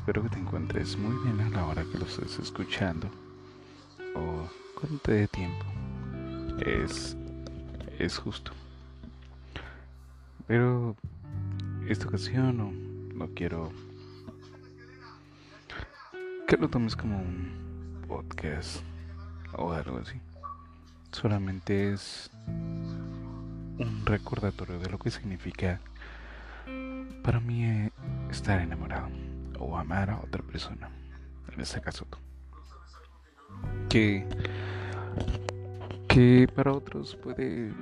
espero que te encuentres muy bien a la hora que lo estés escuchando o cuando te dé tiempo. Es, es justo. Pero esta ocasión no, no quiero que lo tomes como un podcast o algo así. Solamente es un recordatorio de lo que significa para mí eh, estar enamorado o amar a otra persona, en este caso tú. Que, que para otros puede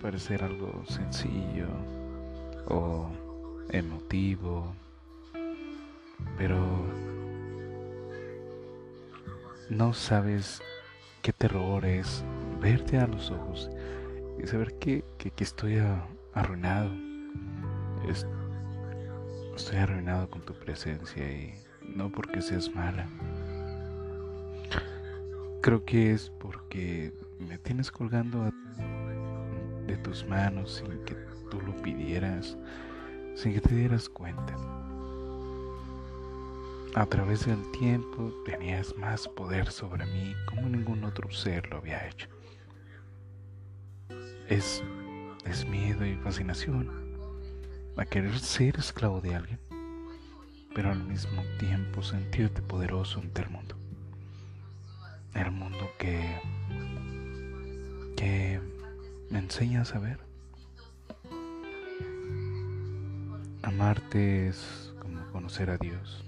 parecer algo sencillo o emotivo, pero no sabes qué terror es verte a los ojos y saber que, que, estoy arruinado. Estoy arruinado con tu presencia y no porque seas mala. Creo que es porque me tienes colgando de tus manos sin que tú lo pidieras, sin que te dieras cuenta. A través del tiempo tenías más poder sobre mí como ningún otro ser lo había hecho. Es, es miedo y fascinación a querer ser esclavo de alguien, pero al mismo tiempo sentirte poderoso ante el mundo. El mundo que, que me enseña a saber. Amarte es como conocer a Dios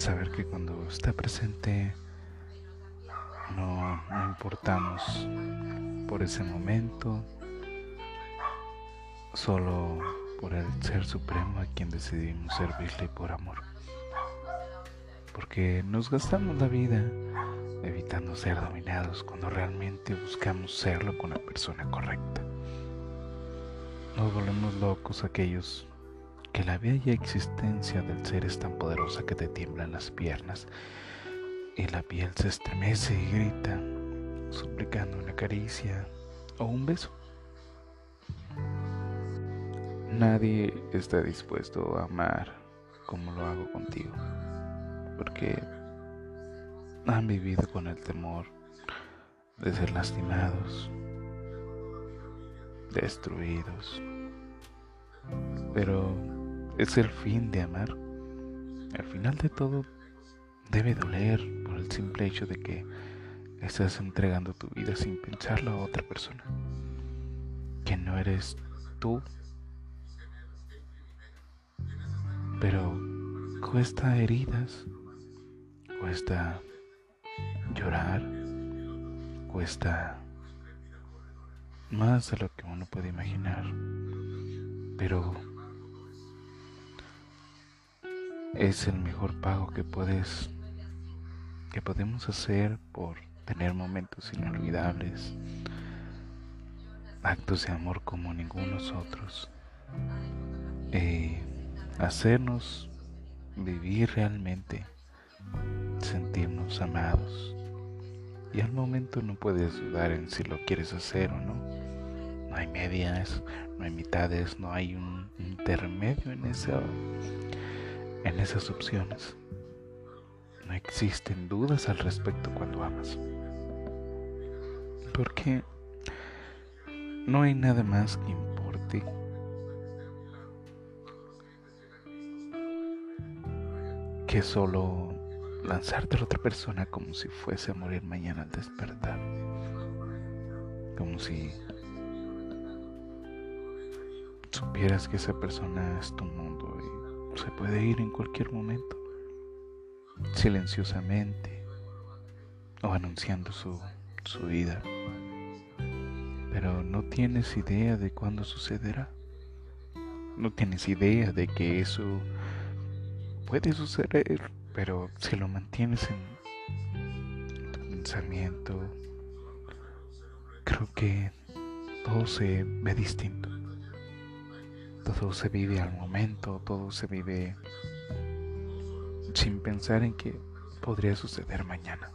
saber que cuando está presente no, importamos por ese momento, solo por el Ser Supremo a quien decidimos servirle por amor. Porque nos gastamos la vida evitando ser dominados cuando realmente buscamos serlo con la persona correcta. Nos volvemos locos aquellos que la bella existencia del ser es tan poderosa que te tiemblan las piernas y la piel se estremece y grita, suplicando una caricia o un beso. Nadie está dispuesto a amar como lo hago contigo, porque han vivido con el temor de ser lastimados, destruidos, pero es el fin de amar. Al final de todo, debe doler por el simple hecho de que estás entregando tu vida sin pensarlo a otra persona. Que no eres tú. Pero cuesta heridas, cuesta llorar, cuesta más de lo que uno puede imaginar. Pero es el mejor pago que puedes que podemos hacer por tener momentos inolvidables, actos de amor como ningunos otros, eh, hacernos vivir realmente, sentirnos amados. Y al momento no puedes dudar en si lo quieres hacer o no. No hay medias, no hay mitades, no hay un intermedio en esa en esas opciones. No existen dudas al respecto cuando amas. Porque no hay nada más que importe que solo lanzarte a otra persona como si fuese a morir mañana al despertar. Como si supieras que esa persona es tu mundo y se puede ir en cualquier momento, silenciosamente o anunciando su, su vida. Pero no tienes idea de cuándo sucederá. No tienes idea de que eso puede suceder, pero si lo mantienes en tu pensamiento, creo que todo se ve distinto. Todo se vive al momento, todo se vive sin pensar en que podría suceder mañana.